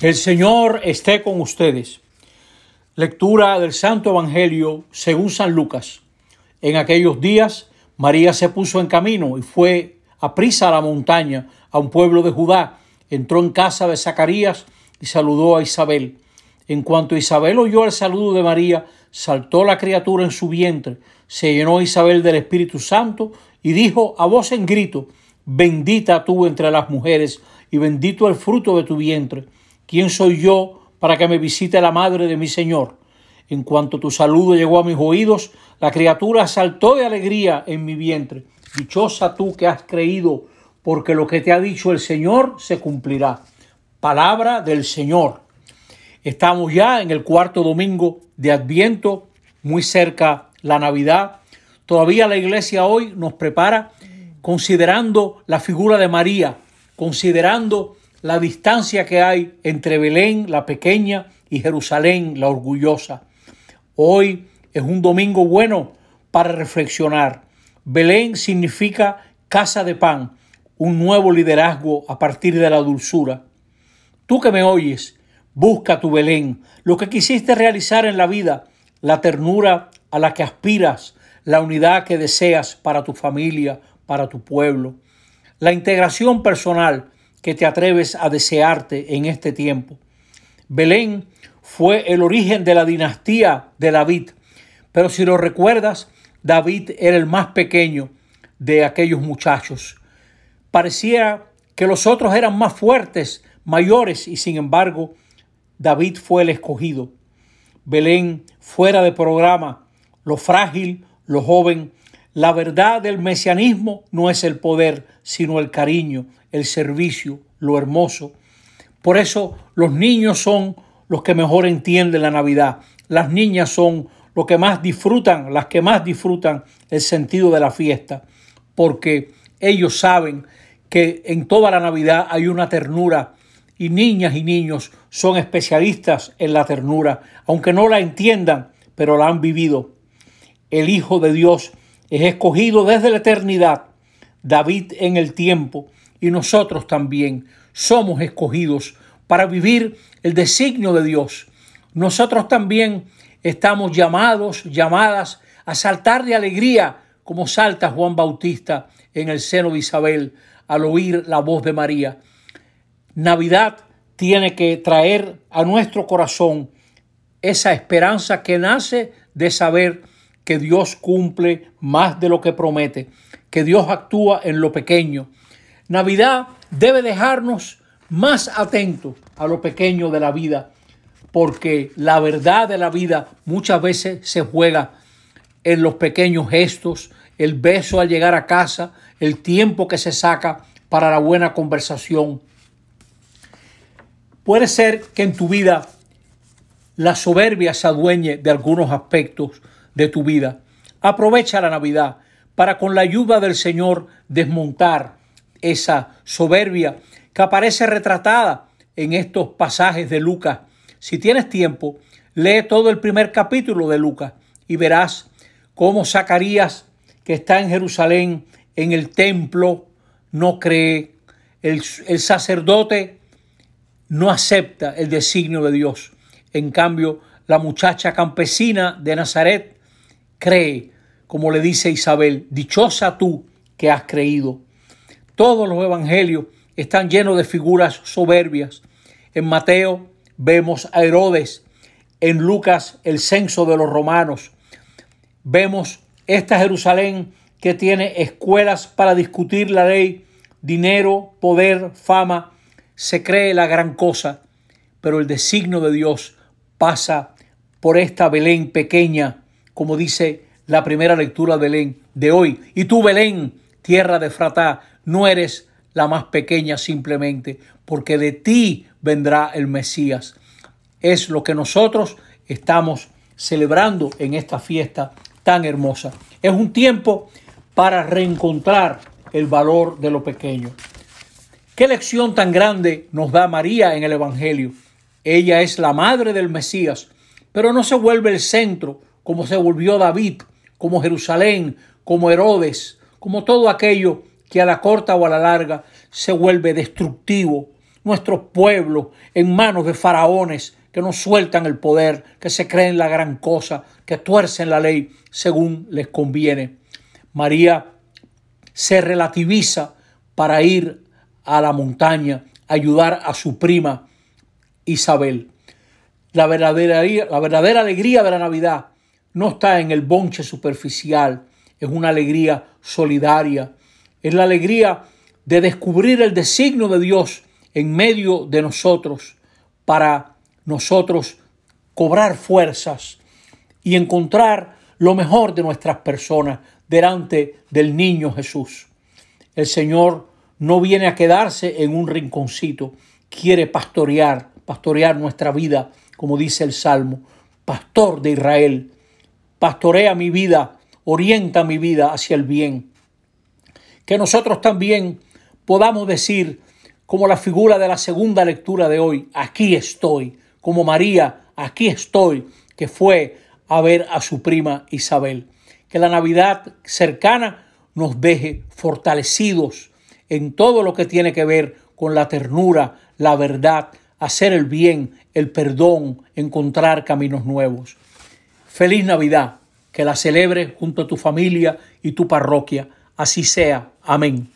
El Señor esté con ustedes. Lectura del Santo Evangelio según San Lucas. En aquellos días María se puso en camino y fue a prisa a la montaña, a un pueblo de Judá. Entró en casa de Zacarías y saludó a Isabel. En cuanto Isabel oyó el saludo de María, saltó la criatura en su vientre, se llenó Isabel del Espíritu Santo y dijo a voz en grito, bendita tú entre las mujeres y bendito el fruto de tu vientre. ¿Quién soy yo para que me visite la madre de mi Señor? En cuanto tu saludo llegó a mis oídos, la criatura saltó de alegría en mi vientre. Dichosa tú que has creído, porque lo que te ha dicho el Señor se cumplirá. Palabra del Señor. Estamos ya en el cuarto domingo de Adviento, muy cerca la Navidad. Todavía la iglesia hoy nos prepara considerando la figura de María, considerando la distancia que hay entre Belén, la pequeña, y Jerusalén, la orgullosa. Hoy es un domingo bueno para reflexionar. Belén significa casa de pan, un nuevo liderazgo a partir de la dulzura. Tú que me oyes, busca tu Belén, lo que quisiste realizar en la vida, la ternura a la que aspiras, la unidad que deseas para tu familia, para tu pueblo, la integración personal, que te atreves a desearte en este tiempo. Belén fue el origen de la dinastía de David, pero si lo recuerdas, David era el más pequeño de aquellos muchachos. Parecía que los otros eran más fuertes, mayores, y sin embargo, David fue el escogido. Belén fuera de programa, lo frágil, lo joven. La verdad del mesianismo no es el poder, sino el cariño, el servicio, lo hermoso. Por eso los niños son los que mejor entienden la Navidad. Las niñas son los que más disfrutan, las que más disfrutan el sentido de la fiesta, porque ellos saben que en toda la Navidad hay una ternura y niñas y niños son especialistas en la ternura, aunque no la entiendan, pero la han vivido. El Hijo de Dios es escogido desde la eternidad, David en el tiempo, y nosotros también somos escogidos para vivir el designio de Dios. Nosotros también estamos llamados, llamadas a saltar de alegría como salta Juan Bautista en el seno de Isabel al oír la voz de María. Navidad tiene que traer a nuestro corazón esa esperanza que nace de saber que Dios cumple más de lo que promete, que Dios actúa en lo pequeño, Navidad debe dejarnos más atentos a lo pequeño de la vida, porque la verdad de la vida muchas veces se juega en los pequeños gestos, el beso al llegar a casa, el tiempo que se saca para la buena conversación. Puede ser que en tu vida la soberbia se adueñe de algunos aspectos de tu vida. Aprovecha la Navidad para con la ayuda del Señor desmontar esa soberbia que aparece retratada en estos pasajes de Lucas. Si tienes tiempo, lee todo el primer capítulo de Lucas y verás cómo Zacarías, que está en Jerusalén, en el templo, no cree. El, el sacerdote no acepta el designio de Dios. En cambio, la muchacha campesina de Nazaret cree, como le dice Isabel, dichosa tú que has creído. Todos los evangelios están llenos de figuras soberbias. En Mateo vemos a Herodes, en Lucas el censo de los romanos. Vemos esta Jerusalén que tiene escuelas para discutir la ley, dinero, poder, fama. Se cree la gran cosa, pero el designio de Dios pasa por esta Belén pequeña, como dice la primera lectura de Belén de hoy. Y tú, Belén, tierra de Fratá, no eres la más pequeña simplemente, porque de ti vendrá el Mesías. Es lo que nosotros estamos celebrando en esta fiesta tan hermosa. Es un tiempo para reencontrar el valor de lo pequeño. ¿Qué lección tan grande nos da María en el Evangelio? Ella es la madre del Mesías, pero no se vuelve el centro como se volvió David, como Jerusalén, como Herodes, como todo aquello que a la corta o a la larga se vuelve destructivo, nuestro pueblo en manos de faraones que no sueltan el poder, que se creen la gran cosa, que tuercen la ley según les conviene. María se relativiza para ir a la montaña, ayudar a su prima Isabel. La verdadera, la verdadera alegría de la Navidad no está en el bonche superficial, es una alegría solidaria, es la alegría de descubrir el designio de Dios en medio de nosotros para nosotros cobrar fuerzas y encontrar lo mejor de nuestras personas delante del niño Jesús. El Señor no viene a quedarse en un rinconcito, quiere pastorear, pastorear nuestra vida, como dice el Salmo, pastor de Israel, pastorea mi vida, orienta mi vida hacia el bien. Que nosotros también podamos decir, como la figura de la segunda lectura de hoy, aquí estoy, como María, aquí estoy, que fue a ver a su prima Isabel. Que la Navidad cercana nos deje fortalecidos en todo lo que tiene que ver con la ternura, la verdad, hacer el bien, el perdón, encontrar caminos nuevos. Feliz Navidad, que la celebres junto a tu familia y tu parroquia. Así sea. Amén.